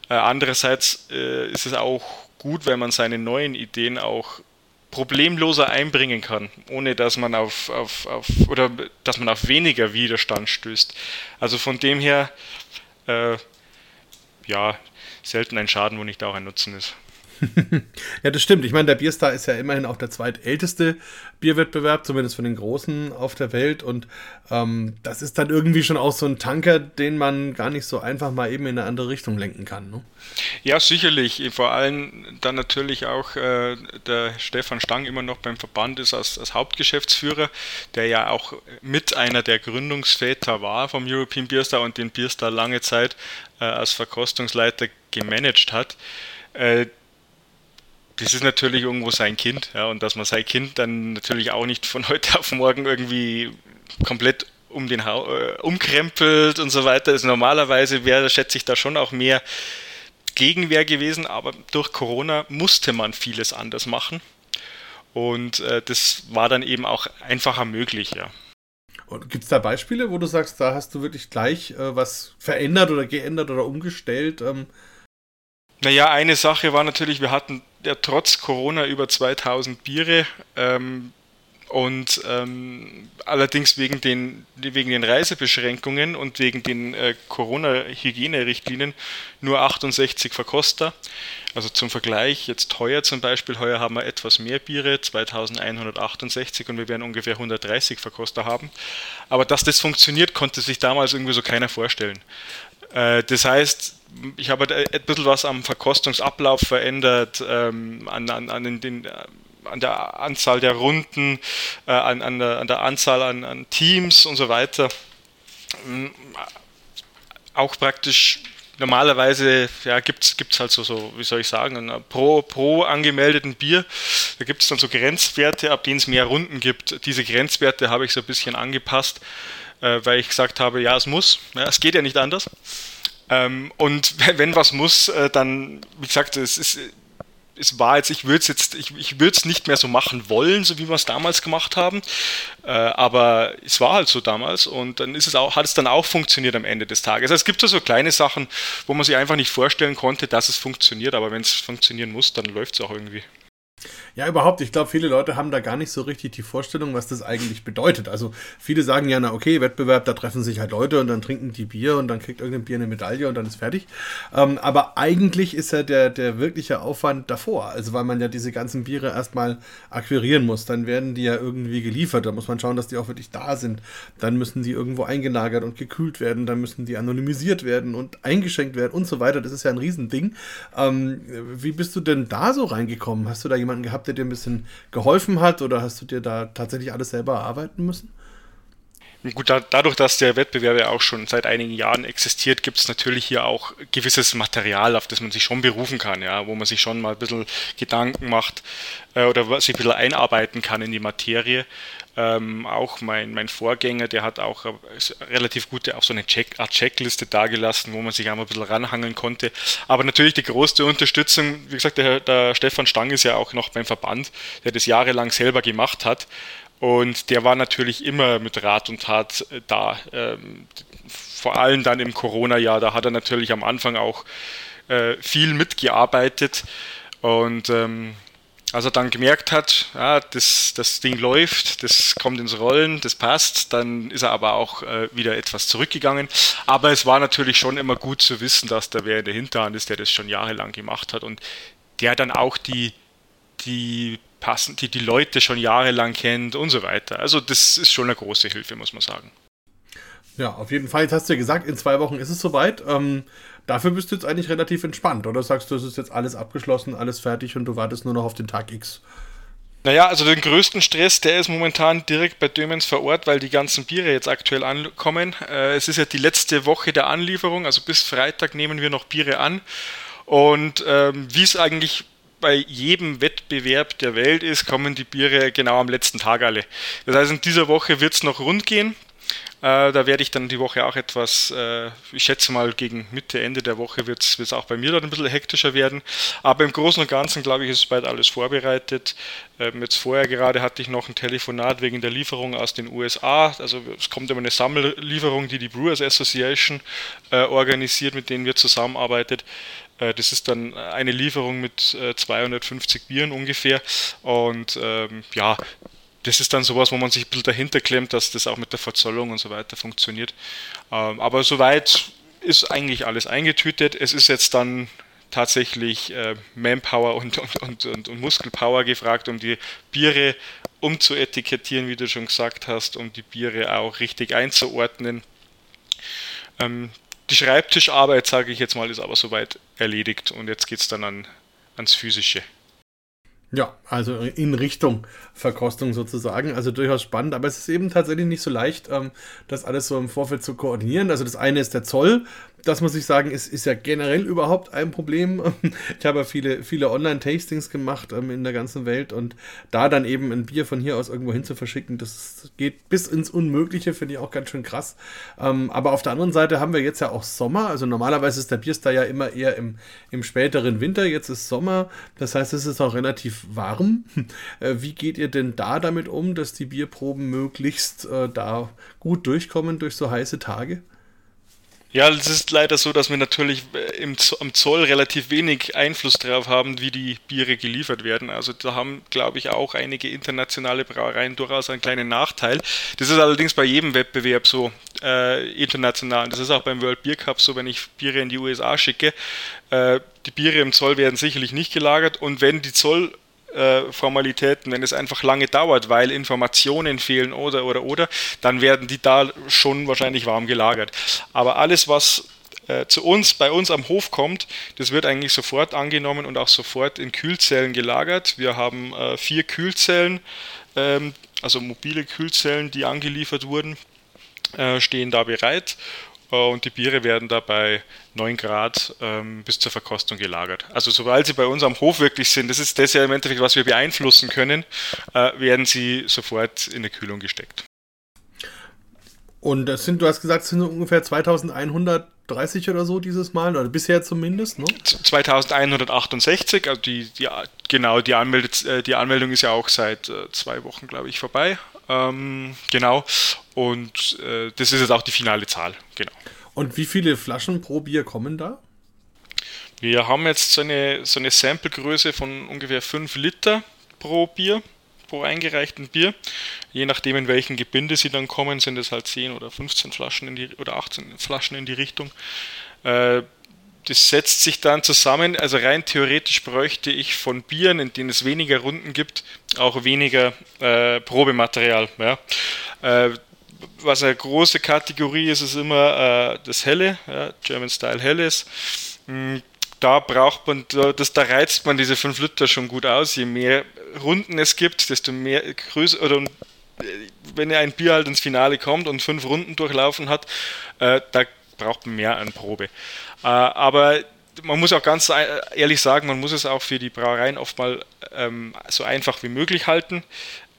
Äh, andererseits äh, ist es auch gut, wenn man seine neuen Ideen auch problemloser einbringen kann, ohne dass man auf, auf, auf oder dass man auf weniger Widerstand stößt. Also von dem her, äh, ja, selten ein Schaden, wo nicht auch ein Nutzen ist. Ja, das stimmt. Ich meine, der Bierstar ist ja immerhin auch der zweitälteste Bierwettbewerb, zumindest von den Großen auf der Welt. Und ähm, das ist dann irgendwie schon auch so ein Tanker, den man gar nicht so einfach mal eben in eine andere Richtung lenken kann. Ne? Ja, sicherlich. Vor allem dann natürlich auch äh, der Stefan Stang immer noch beim Verband ist als, als Hauptgeschäftsführer, der ja auch mit einer der Gründungsväter war vom European Bierstar und den Bierstar lange Zeit äh, als Verkostungsleiter gemanagt hat. Äh, das ist natürlich irgendwo sein Kind, ja, und dass man sein Kind dann natürlich auch nicht von <laughs> heute auf morgen irgendwie komplett um den ha äh, umkrempelt und so weiter. Also normalerweise wäre, schätze ich, da schon auch mehr Gegenwehr gewesen, aber durch Corona musste man vieles anders machen. Und äh, das war dann eben auch einfacher möglich, ja. Gibt es da Beispiele, wo du sagst, da hast du wirklich gleich äh, was verändert oder geändert oder umgestellt? Ähm? Naja, eine Sache war natürlich, wir hatten ja trotz Corona über 2000 Biere. Ähm, und ähm, allerdings wegen den, wegen den Reisebeschränkungen und wegen den äh, Corona-Hygienerichtlinien nur 68 Verkoster. Also zum Vergleich, jetzt heuer zum Beispiel, heuer haben wir etwas mehr Biere, 2168 und wir werden ungefähr 130 Verkoster haben. Aber dass das funktioniert, konnte sich damals irgendwie so keiner vorstellen. Äh, das heißt, ich habe ein bisschen was am Verkostungsablauf verändert, ähm, an, an, an, den, an, der Anzahl der Runden, äh, an, an, der, an der Anzahl an, an Teams und so weiter. Ähm, auch praktisch normalerweise ja, gibt es halt so, so, wie soll ich sagen, pro, pro angemeldeten Bier, da gibt es dann so Grenzwerte, ab denen es mehr Runden gibt. Diese Grenzwerte habe ich so ein bisschen angepasst, äh, weil ich gesagt habe, ja, es muss, ja, es geht ja nicht anders. Ähm, und <laughs> wenn was muss, äh, dann, wie gesagt, es ist es war jetzt, ich würde es jetzt, ich, ich würde es nicht mehr so machen wollen, so wie wir es damals gemacht haben. Äh, aber es war halt so damals und dann ist es auch, hat es dann auch funktioniert am Ende des Tages. Also es gibt so kleine Sachen, wo man sich einfach nicht vorstellen konnte, dass es funktioniert, aber wenn es funktionieren muss, dann läuft es auch irgendwie. Ja, überhaupt. Ich glaube, viele Leute haben da gar nicht so richtig die Vorstellung, was das eigentlich bedeutet. Also viele sagen ja, na okay, Wettbewerb, da treffen sich halt Leute und dann trinken die Bier und dann kriegt irgendein Bier eine Medaille und dann ist fertig. Ähm, aber eigentlich ist ja der, der wirkliche Aufwand davor. Also weil man ja diese ganzen Biere erstmal akquirieren muss. Dann werden die ja irgendwie geliefert. Da muss man schauen, dass die auch wirklich da sind. Dann müssen die irgendwo eingelagert und gekühlt werden. Dann müssen die anonymisiert werden und eingeschenkt werden und so weiter. Das ist ja ein Riesending. Ähm, wie bist du denn da so reingekommen? Hast du da jemanden gehabt, der dir ein bisschen geholfen hat oder hast du dir da tatsächlich alles selber erarbeiten müssen? Gut, da, dadurch, dass der Wettbewerb ja auch schon seit einigen Jahren existiert, gibt es natürlich hier auch gewisses Material, auf das man sich schon berufen kann, ja, wo man sich schon mal ein bisschen Gedanken macht äh, oder sich ein bisschen einarbeiten kann in die Materie. Ähm, auch mein, mein Vorgänger, der hat auch äh, relativ gute, auch so eine Check, Art Checkliste dargelassen, wo man sich einmal ein bisschen ranhangeln konnte. Aber natürlich die größte Unterstützung, wie gesagt, der, der Stefan Stang ist ja auch noch beim Verband, der das jahrelang selber gemacht hat. Und der war natürlich immer mit Rat und Tat äh, da. Ähm, vor allem dann im Corona-Jahr, da hat er natürlich am Anfang auch äh, viel mitgearbeitet. Und ähm, als er dann gemerkt hat, ja, das, das Ding läuft, das kommt ins Rollen, das passt, dann ist er aber auch äh, wieder etwas zurückgegangen. Aber es war natürlich schon immer gut zu wissen, dass da wer in der Hinterhand ist, der das schon jahrelang gemacht hat und der dann auch die, die passen, die die Leute schon jahrelang kennt und so weiter. Also das ist schon eine große Hilfe, muss man sagen. Ja, auf jeden Fall. Jetzt hast du ja gesagt, in zwei Wochen ist es soweit. Ähm, dafür bist du jetzt eigentlich relativ entspannt, oder sagst du, es ist jetzt alles abgeschlossen, alles fertig und du wartest nur noch auf den Tag X? Naja, also den größten Stress, der ist momentan direkt bei Dömens vor Ort, weil die ganzen Biere jetzt aktuell ankommen. Äh, es ist ja die letzte Woche der Anlieferung, also bis Freitag nehmen wir noch Biere an. Und ähm, wie es eigentlich bei jedem Wettbewerb der Welt ist, kommen die Biere genau am letzten Tag alle. Das heißt, in dieser Woche wird es noch rund gehen. Äh, da werde ich dann die Woche auch etwas, äh, ich schätze mal gegen Mitte, Ende der Woche wird es auch bei mir dann ein bisschen hektischer werden. Aber im Großen und Ganzen, glaube ich, ist bald alles vorbereitet. Ähm, jetzt vorher gerade hatte ich noch ein Telefonat wegen der Lieferung aus den USA. Also es kommt immer eine Sammellieferung, die die Brewers Association äh, organisiert, mit denen wir zusammenarbeitet. Das ist dann eine Lieferung mit 250 äh, Bieren ungefähr. Und ähm, ja, das ist dann sowas, wo man sich ein bisschen dahinter klemmt, dass das auch mit der Verzollung und so weiter funktioniert. Ähm, aber soweit ist eigentlich alles eingetütet. Es ist jetzt dann tatsächlich äh, Manpower und, und, und, und, Muskelpower gefragt, um die Biere umzuetikettieren, wie du schon gesagt hast, um die Biere auch richtig einzuordnen. Ähm, die Schreibtischarbeit, sage ich jetzt mal, ist aber soweit erledigt und jetzt geht es dann an, ans Physische. Ja, also in Richtung Verkostung sozusagen. Also durchaus spannend, aber es ist eben tatsächlich nicht so leicht, ähm, das alles so im Vorfeld zu koordinieren. Also das eine ist der Zoll, das muss ich sagen, ist, ist ja generell überhaupt ein Problem. <laughs> Ich habe ja viele, viele Online-Tastings gemacht ähm, in der ganzen Welt und da dann eben ein Bier von hier aus irgendwo hin zu verschicken, das geht bis ins Unmögliche, finde ich auch ganz schön krass. Ähm, aber auf der anderen Seite haben wir jetzt ja auch Sommer. Also normalerweise ist der Bierstar ja immer eher im, im späteren Winter. Jetzt ist Sommer. Das heißt, es ist auch relativ warm. <laughs> Äh, wie geht ihr denn da damit um, dass die Bierproben möglichst äh, da gut durchkommen durch so heiße Tage? Ja, es ist leider so, dass wir natürlich äh, im, am Zoll relativ wenig Einfluss darauf haben, wie die Biere geliefert werden. Also da haben, glaube ich, auch einige internationale Brauereien durchaus einen kleinen Nachteil. Das ist allerdings bei jedem Wettbewerb so äh, international. Das ist auch beim World Beer Cup so, wenn ich Biere in die USA schicke. Äh, die Biere im Zoll werden sicherlich nicht gelagert und wenn die Zoll äh, Formalitäten, wenn es einfach lange dauert, weil Informationen fehlen oder oder oder, dann werden die da schon wahrscheinlich warm gelagert. Aber alles, was äh, zu uns, bei uns am Hof kommt, das wird eigentlich sofort angenommen und auch sofort in Kühlzellen gelagert. Wir haben äh, vier Kühlzellen, ähm, also mobile Kühlzellen, die angeliefert wurden, äh, stehen da bereit und die Biere werden da bei 9 Grad ähm, bis zur Verkostung gelagert. Also sobald sie bei uns am Hof wirklich sind, das ist das ja im Endeffekt, was wir beeinflussen können, äh, werden sie sofort in eine Kühlung gesteckt. Und das sind, du hast gesagt, es sind ungefähr 2130 oder so dieses Mal, oder bisher zumindest, ne? 2168, also die, die, genau, die, Anmeld äh, die Anmeldung ist ja auch seit äh, zwei Wochen, glaube ich, vorbei. Ähm, genau. Und äh, das ist jetzt auch die finale Zahl, genau. Und wie viele Flaschen pro Bier kommen da? Wir haben jetzt so eine, so eine Samplegröße von ungefähr 5 Liter pro Bier, pro eingereichten Bier. Je nachdem, in welchen Gebinde sie dann kommen, sind es halt 10 oder 15 Flaschen in die, oder 18 Flaschen in die Richtung. Äh, das setzt sich dann zusammen, also rein theoretisch bräuchte ich von Bieren, in denen es weniger Runden gibt, auch weniger äh, Probematerial. Ja. Äh, was eine große Kategorie ist, ist immer äh, das Helle, ja, German Style Helles. Hm, da braucht man, das, da reizt man diese 5 Liter schon gut aus. Je mehr Runden es gibt, desto mehr größer oder wenn ein Bier halt ins Finale kommt und fünf Runden durchlaufen hat, äh, da braucht man mehr an Probe. Äh, aber man muss auch ganz ehrlich sagen, man muss es auch für die Brauereien oft mal ähm, so einfach wie möglich halten.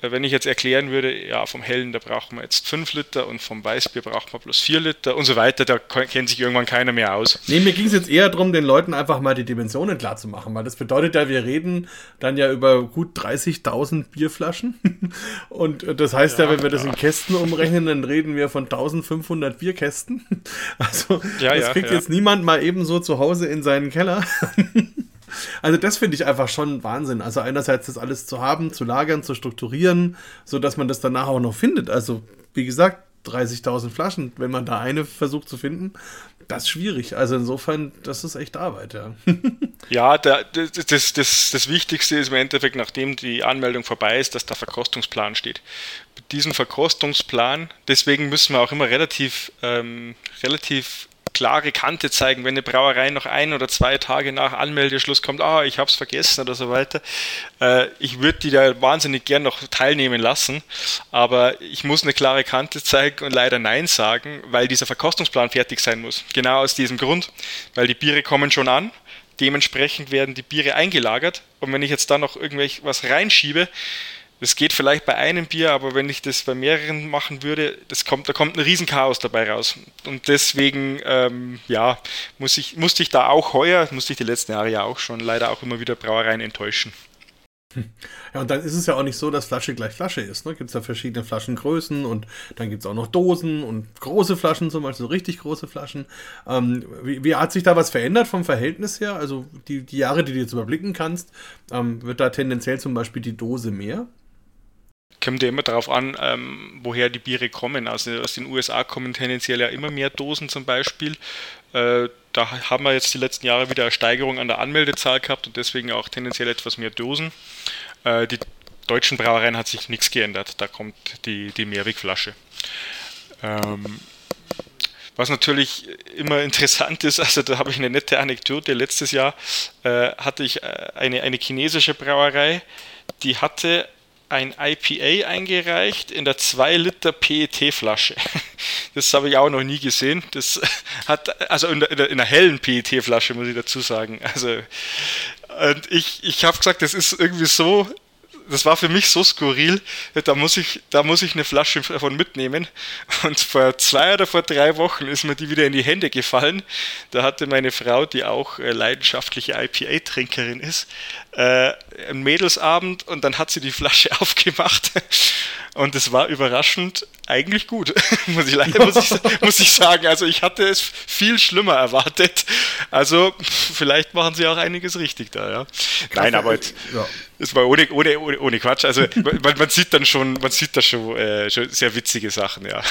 Äh, wenn ich jetzt erklären würde, ja, vom Hellen, da braucht man jetzt 5 Liter und vom Weißbier braucht man bloß 4 Liter und so weiter, da kennt sich irgendwann keiner mehr aus. Nee, mir ging es jetzt eher darum, den Leuten einfach mal die Dimensionen klar zu machen, weil das bedeutet ja, wir reden dann ja über gut 30.000 Bierflaschen <laughs> und äh, das heißt ja, ja wenn wir das in Kästen umrechnen, dann reden wir von 1500 Bierkästen. <laughs> Also ja, das kriegt jetzt niemand mal eben so zu Hause in seinen Keller. <laughs> Also das finde ich einfach schon Wahnsinn. Also einerseits das alles zu haben, zu lagern, zu strukturieren, so dass man das danach auch noch findet. Also wie gesagt, 30.000 Flaschen, wenn man da eine versucht zu finden, das ist schwierig. Also insofern, das ist echt Arbeit, ja. <laughs> ja, der, das, das, das, das Wichtigste ist im Endeffekt, nachdem die Anmeldung vorbei ist, dass der Verkostungsplan steht. Diesen Verkostungsplan, deswegen müssen wir auch immer relativ, ähm, relativ klare Kante zeigen, wenn eine Brauerei noch ein oder zwei Tage nach Anmeldeschluss kommt, ah, ich habe es vergessen oder so weiter. Äh, ich würde die da wahnsinnig gern noch teilnehmen lassen, aber ich muss eine klare Kante zeigen und leider Nein sagen, weil dieser Verkostungsplan fertig sein muss. Genau aus diesem Grund, weil die Biere kommen schon an, dementsprechend werden die Biere eingelagert und wenn ich jetzt da noch irgendwelch was reinschiebe, Das geht vielleicht bei einem Bier, aber wenn ich das bei mehreren machen würde, das kommt, da kommt ein Riesenchaos dabei raus. Und deswegen, ähm, ja, muss ich, musste ich da auch heuer, musste ich die letzten Jahre ja auch schon leider auch immer wieder Brauereien enttäuschen. Ja, und dann ist es ja auch nicht so, dass Flasche gleich Flasche ist. Ne? Gibt es ja verschiedene Flaschengrößen und dann gibt es auch noch Dosen und große Flaschen, zum Beispiel so richtig große Flaschen. Ähm, wie, wie, hat sich da was verändert vom Verhältnis her? Also die, die Jahre, die du jetzt überblicken kannst, ähm, wird da tendenziell zum Beispiel die Dose mehr? Kommt ja immer darauf an, ähm, woher die Biere kommen. Also aus den USA kommen tendenziell ja immer mehr Dosen zum Beispiel. Äh, da haben wir jetzt die letzten Jahre wieder eine Steigerung an der Anmeldezahl gehabt und deswegen auch tendenziell etwas mehr Dosen. Äh, die deutschen Brauereien hat sich nichts geändert. Da kommt die, die Mehrwegflasche. Ähm, was natürlich immer interessant ist, also da habe ich eine nette Anekdote. Letztes Jahr äh, hatte ich äh, eine, eine chinesische Brauerei, die hatte ein IPA eingereicht in der 2 Liter PET-Flasche. <laughs> Das habe ich auch noch nie gesehen. Das hat, also in der, in der, in der hellen PET-Flasche, muss ich dazu sagen. Also, und ich, ich habe gesagt, das ist irgendwie so das war für mich so skurril, da muss ich, da muss ich eine Flasche davon mitnehmen. Und vor zwei oder vor drei Wochen ist mir die wieder in die Hände gefallen. Da hatte meine Frau, die auch äh, leidenschaftliche IPA-Trinkerin ist, äh, einen Mädelsabend und dann hat sie die Flasche <laughs> aufgemacht. Und es war überraschend eigentlich gut, <laughs> muss, ich, muss, ich, muss ich sagen. Also ich hatte es viel schlimmer erwartet. Also vielleicht machen sie auch einiges richtig da, ja. Nein, aber jetzt, ja. Es war ohne, ohne, ohne, ohne Quatsch. Also man, man, sieht dann schon, man sieht da schon, äh, schon sehr witzige Sachen, ja.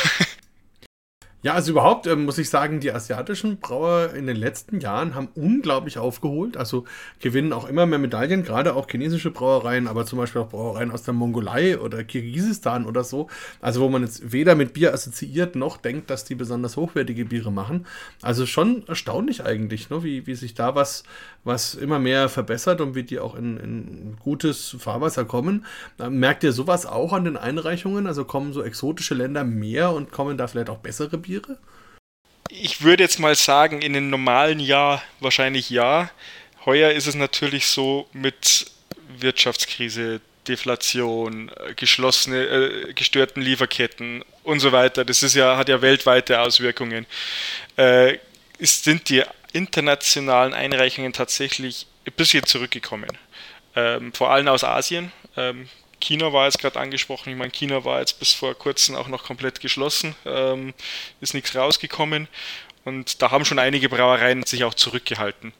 Ja, also überhaupt äh, muss ich sagen, die asiatischen Brauer in den letzten Jahren haben unglaublich aufgeholt. Also gewinnen auch immer mehr Medaillen, gerade auch chinesische Brauereien, aber zum Beispiel auch Brauereien aus der Mongolei oder Kirgisistan oder so. Also wo man jetzt weder mit Bier assoziiert noch denkt, dass die besonders hochwertige Biere machen. Also schon erstaunlich eigentlich, ne? wie, wie sich da was, was immer mehr verbessert und wie die auch in, in gutes Fahrwasser kommen. Merkt ihr sowas auch an den Einreichungen? Also kommen so exotische Länder mehr und kommen da vielleicht auch bessere Biere? Biere? Ich würde jetzt mal sagen, in einem normalen Jahr wahrscheinlich ja. Heuer ist es natürlich so mit Wirtschaftskrise, Deflation, äh, geschlossene, äh, gestörten Lieferketten und so weiter. Das ist ja, hat ja weltweite Auswirkungen. Äh, ist, sind die internationalen Einreichungen tatsächlich ein bisschen zurückgekommen. Ähm, vor allem aus Asien. Ähm, China war jetzt gerade angesprochen. Ich meine, China war jetzt bis vor kurzem auch noch komplett geschlossen, ähm, ist nichts rausgekommen. Und da haben schon einige Brauereien sich auch zurückgehalten.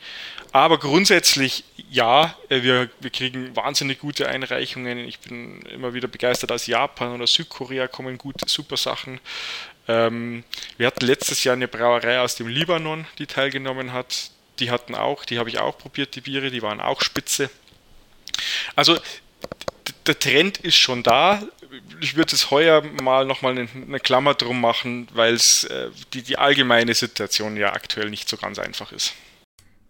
Aber grundsätzlich ja, äh, wir, wir kriegen wahnsinnig gute Einreichungen. Ich bin immer wieder begeistert aus Japan oder Südkorea kommen gute, super Sachen. Ähm, wir hatten letztes Jahr eine Brauerei aus dem Libanon, die teilgenommen hat. Die hatten auch, die habe ich auch probiert, die Biere, die waren auch spitze. Also der Trend ist schon da. Ich würde es heuer mal nochmal eine, eine Klammer drum machen, weil es äh, die, die allgemeine Situation ja aktuell nicht so ganz einfach ist.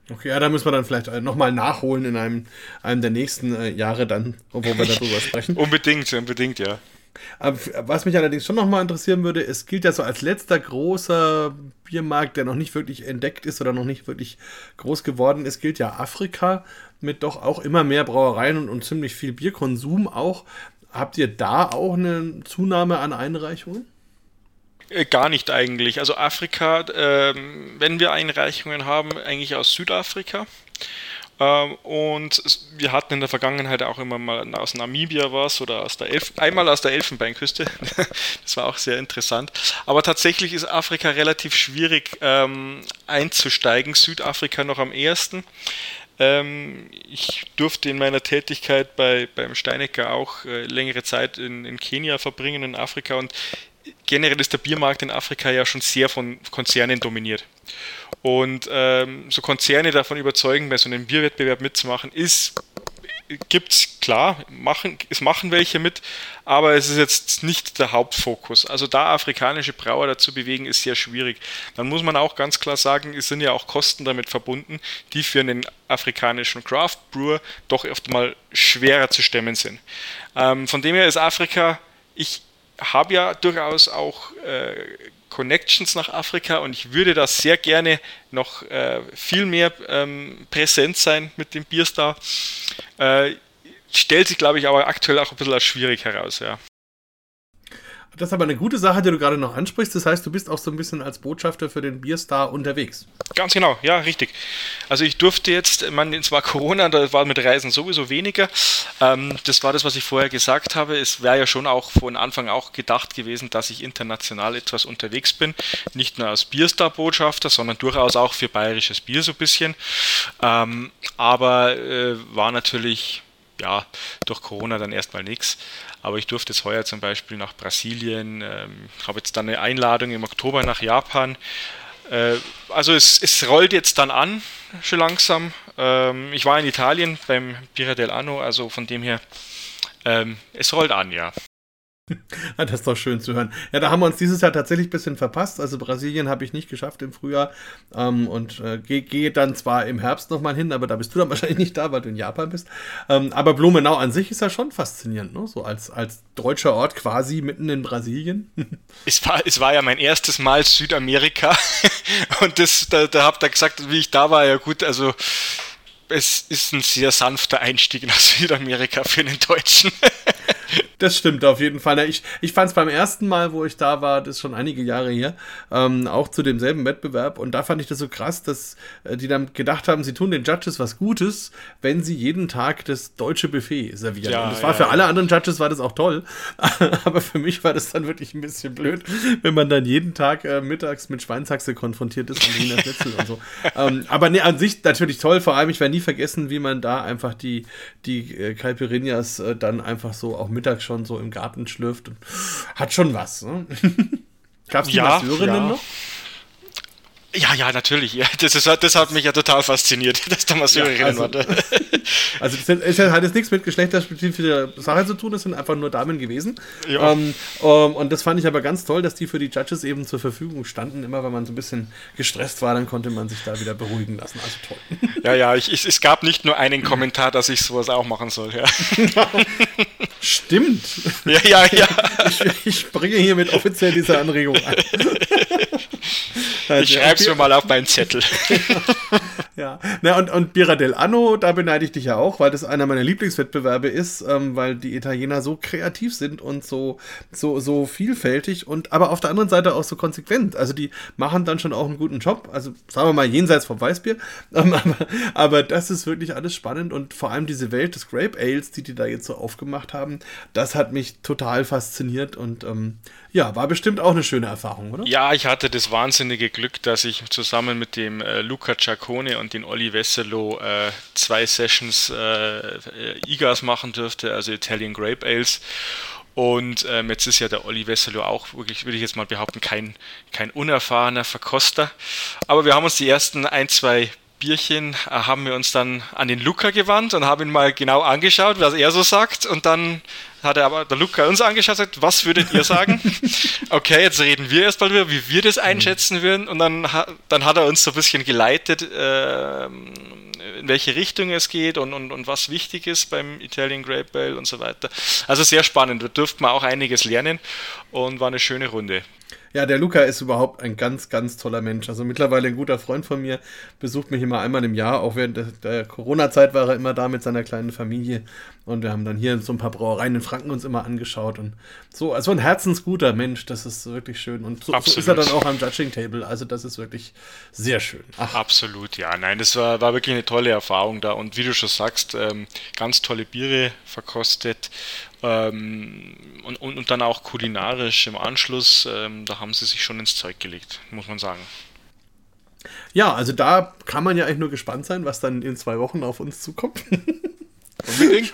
Okay, ja, da müssen wir dann vielleicht äh, nochmal nachholen in einem, einem der nächsten äh, Jahre dann, wo wir <laughs> darüber sprechen. unbedingt, unbedingt, ja. Was mich allerdings schon nochmal interessieren würde, es gilt ja so als letzter großer Biermarkt, der noch nicht wirklich entdeckt ist oder noch nicht wirklich groß geworden ist, gilt ja Afrika mit doch auch immer mehr Brauereien und, und ziemlich viel Bierkonsum auch. Habt ihr da auch eine Zunahme an Einreichungen? Äh, gar nicht eigentlich. Also Afrika, äh, wenn wir Einreichungen haben, eigentlich aus Südafrika. Ähm, und wir hatten in der Vergangenheit auch immer mal aus Namibia was oder aus der Elf einmal aus der Elfenbeinküste. <laughs> das war auch sehr interessant. Aber tatsächlich ist Afrika relativ schwierig ähm, einzusteigen. Südafrika noch am ehesten. Ähm, ich durfte in meiner Tätigkeit bei, beim Steinecker auch äh, längere Zeit in, in Kenia verbringen, in Afrika. Und generell ist der Biermarkt in Afrika ja schon sehr von Konzernen dominiert. Und ähm, so Konzerne davon überzeugen, bei so einem Bierwettbewerb mitzumachen, ist gibt's klar, machen, es machen welche mit, aber es ist jetzt nicht der Hauptfokus. Also da afrikanische Brauer dazu bewegen, ist sehr schwierig. Dann muss man auch ganz klar sagen, es sind ja auch Kosten damit verbunden, die für einen afrikanischen Craft Brewer doch oft mal schwerer zu stemmen sind. Ähm, von dem her ist Afrika, ich habe ja durchaus auch äh, Connections nach Afrika und ich würde da sehr gerne noch äh, viel mehr ähm, präsent sein mit dem Bierstar. Äh, stellt sich, glaube ich, aber aktuell auch ein bisschen als schwierig heraus, ja. Das ist aber eine gute Sache, die du gerade noch ansprichst. Das heißt, du bist auch so ein bisschen als Botschafter für den Bierstar unterwegs. Ganz genau, ja, richtig. Also ich durfte jetzt, man, es war Corona, da war mit Reisen sowieso weniger. Ähm, das war das, was ich vorher gesagt habe. Es wäre ja schon auch von Anfang auch gedacht gewesen, dass ich international etwas unterwegs bin. Nicht nur als Bierstar-Botschafter, sondern durchaus auch für bayerisches Bier so ein bisschen. Ähm, aber äh, war natürlich ja, durch Corona dann erstmal nichts. Aber ich durfte jetzt heuer zum Beispiel nach Brasilien, ähm, habe jetzt dann eine Einladung im Oktober nach Japan. Äh, also es, es rollt jetzt dann an, schon langsam. Ähm, ich war in Italien beim Pira del Anno, also von dem her, ähm, es rollt an, ja. <laughs> das ist doch schön zu hören. Ja, da haben wir uns dieses Jahr tatsächlich ein bisschen verpasst. Also Brasilien habe ich nicht geschafft im Frühjahr ähm, und äh, gehe geh dann zwar im Herbst nochmal hin, aber da bist du dann <laughs> wahrscheinlich nicht da, weil du in Japan bist. Ähm, aber Blumenau an sich ist ja schon faszinierend, ne? so als, als deutscher Ort quasi mitten in Brasilien. <laughs> es, war, es war ja mein erstes Mal Südamerika und das, da, da habt ihr gesagt, wie ich da war, ja gut, also es ist ein sehr sanfter Einstieg nach Südamerika für den Deutschen. Das stimmt auf jeden Fall. Ich, ich fand es beim ersten Mal, wo ich da war, das ist schon einige Jahre her, ähm, auch zu demselben Wettbewerb. Und da fand ich das so krass, dass äh, die dann gedacht haben, sie tun den Judges was Gutes, wenn sie jeden Tag das deutsche Buffet servieren. Ja, und das war ja, für ja. alle anderen Judges war das auch toll. <laughs> Aber für mich war das dann wirklich ein bisschen blöd, wenn man dann jeden Tag äh, mittags mit Schweinshaxe konfrontiert ist und Wiener Schnitzel und so. Ähm, aber nee, an sich natürlich toll. Vor allem, ich werde nie vergessen, wie man da einfach die, die äh, Caipirinhas äh, dann einfach so auch mittags schon so im Garten schlürft. Hat schon was. Ne? <laughs> Gab es die ja, Masseurinnen ja. noch? Ja, ja, natürlich. Ja. Das, ist, das hat mich ja total fasziniert, <laughs> dass da Masseurin ja, also, war. <laughs> Also es hat jetzt nichts mit geschlechterspezifischer Sache zu tun, es sind einfach nur Damen gewesen. Ja. Ähm, um, ähm, und das fand ich aber ganz toll, dass die für die Judges eben zur Verfügung standen. Immer wenn man so ein bisschen gestresst war, dann konnte man sich da wieder beruhigen lassen. Also toll. <laughs> Ja, ja, ich, ich, es gab nicht nur einen Kommentar, dass ich sowas auch machen soll. Ja. Stimmt. Ja, ja, ja. Ich, ich bringe hiermit offiziell diese Anregung ein. Ich schreibe es mir mal auf meinen Zettel. <laughs> ja, Na, und, und Bira del Anno, da beneide ich dich ja auch, weil das einer meiner Lieblingswettbewerbe ist, ähm, weil die Italiener so kreativ sind und so, so, so vielfältig und aber auf der anderen Seite auch so konsequent. Also die machen dann schon auch einen guten Job. Also sagen wir mal jenseits vom Weißbier. <laughs> Ähm, aber, aber das ist wirklich alles spannend und vor allem diese Welt des Grape Ales, die die da jetzt so aufgemacht haben, das hat mich total fasziniert und ähm, ja, war bestimmt auch eine schöne Erfahrung, oder? Ja, ich hatte das wahnsinnige Glück, dass ich zusammen mit dem äh, Luca Ciaccone und dem Olli Wesselow äh, zwei Sessions äh, IGAs machen durfte, also Italian Grape Ales. Und ähm, jetzt ist ja der Olli Wesselow auch wirklich, würde ich jetzt mal behaupten, kein, kein unerfahrener Verkoster. Aber wir haben uns die ersten ein, zwei Bierchen äh, haben wir uns dann an den Luca gewandt und haben ihn mal genau angeschaut, was er so sagt. Und dann hat er aber der Luca uns angeschaut und gesagt, was würdet ihr sagen? <laughs> okay, jetzt reden wir erstmal darüber, wie wir das einschätzen würden. Und dann, dann hat er uns so ein bisschen geleitet, äh, in welche Richtung es geht und, und, und was wichtig ist beim Italian Grape Ale und so weiter. Also sehr spannend. Da durften wir auch einiges lernen und war eine schöne Runde. Ja, der Luca ist überhaupt ein ganz, ganz toller Mensch. Also mittlerweile ein guter Freund von mir, besucht mich immer einmal im Jahr. Auch während der, Corona-Zeit war er immer da mit seiner kleinen Familie. Und wir haben dann hier so ein paar Brauereien in Franken uns immer angeschaut. Und so, also ein herzensguter Mensch, das ist wirklich schön. Und so, so ist er dann auch am Judging Table. Also das ist wirklich sehr schön. Ach. Absolut, ja. Nein, das war, war wirklich eine tolle Erfahrung da. Und wie du schon sagst, ähm, ganz tolle Biere verkostet. Ähm, und, und, und, dann auch kulinarisch im Anschluss, ähm, da haben sie sich schon ins Zeug gelegt, muss man sagen. Ja, also da kann man ja eigentlich nur gespannt sein, was dann in zwei Wochen auf uns zukommt. <laughs> Unbedingt.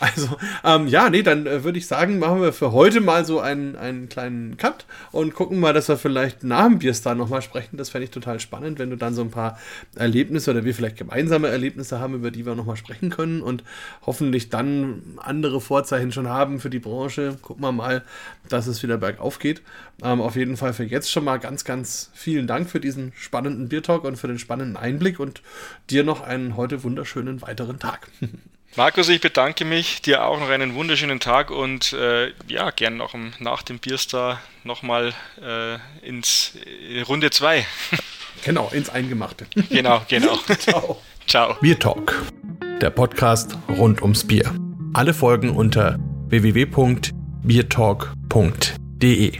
Also, ähm, ja, nee, dann äh, würde ich sagen, machen wir für heute mal so einen, einen kleinen Cut und gucken mal, dass wir vielleicht nach dem Bierstar nochmal sprechen. Das fände ich total spannend, wenn du dann so ein paar Erlebnisse oder wir vielleicht gemeinsame Erlebnisse haben, über die wir nochmal sprechen können und hoffentlich dann andere Vorzeichen schon haben für die Branche. Gucken wir mal, dass es wieder bergauf geht. Ähm, auf jeden Fall für jetzt schon mal ganz, ganz vielen Dank für diesen spannenden Biertalk und für den spannenden Einblick und dir noch einen heute wunderschönen weiteren Tag. <laughs> Markus, ich bedanke mich, dir auch noch einen wunderschönen Tag und äh, ja, gern noch nach dem Bierstar nochmal äh, ins äh, Runde 2. <laughs> Genau, ins Eingemachte. Genau, genau. <laughs> Ciao. Ciao. Biertalk der Podcast rund ums Bier. Alle Folgen unter www.biertalk.de.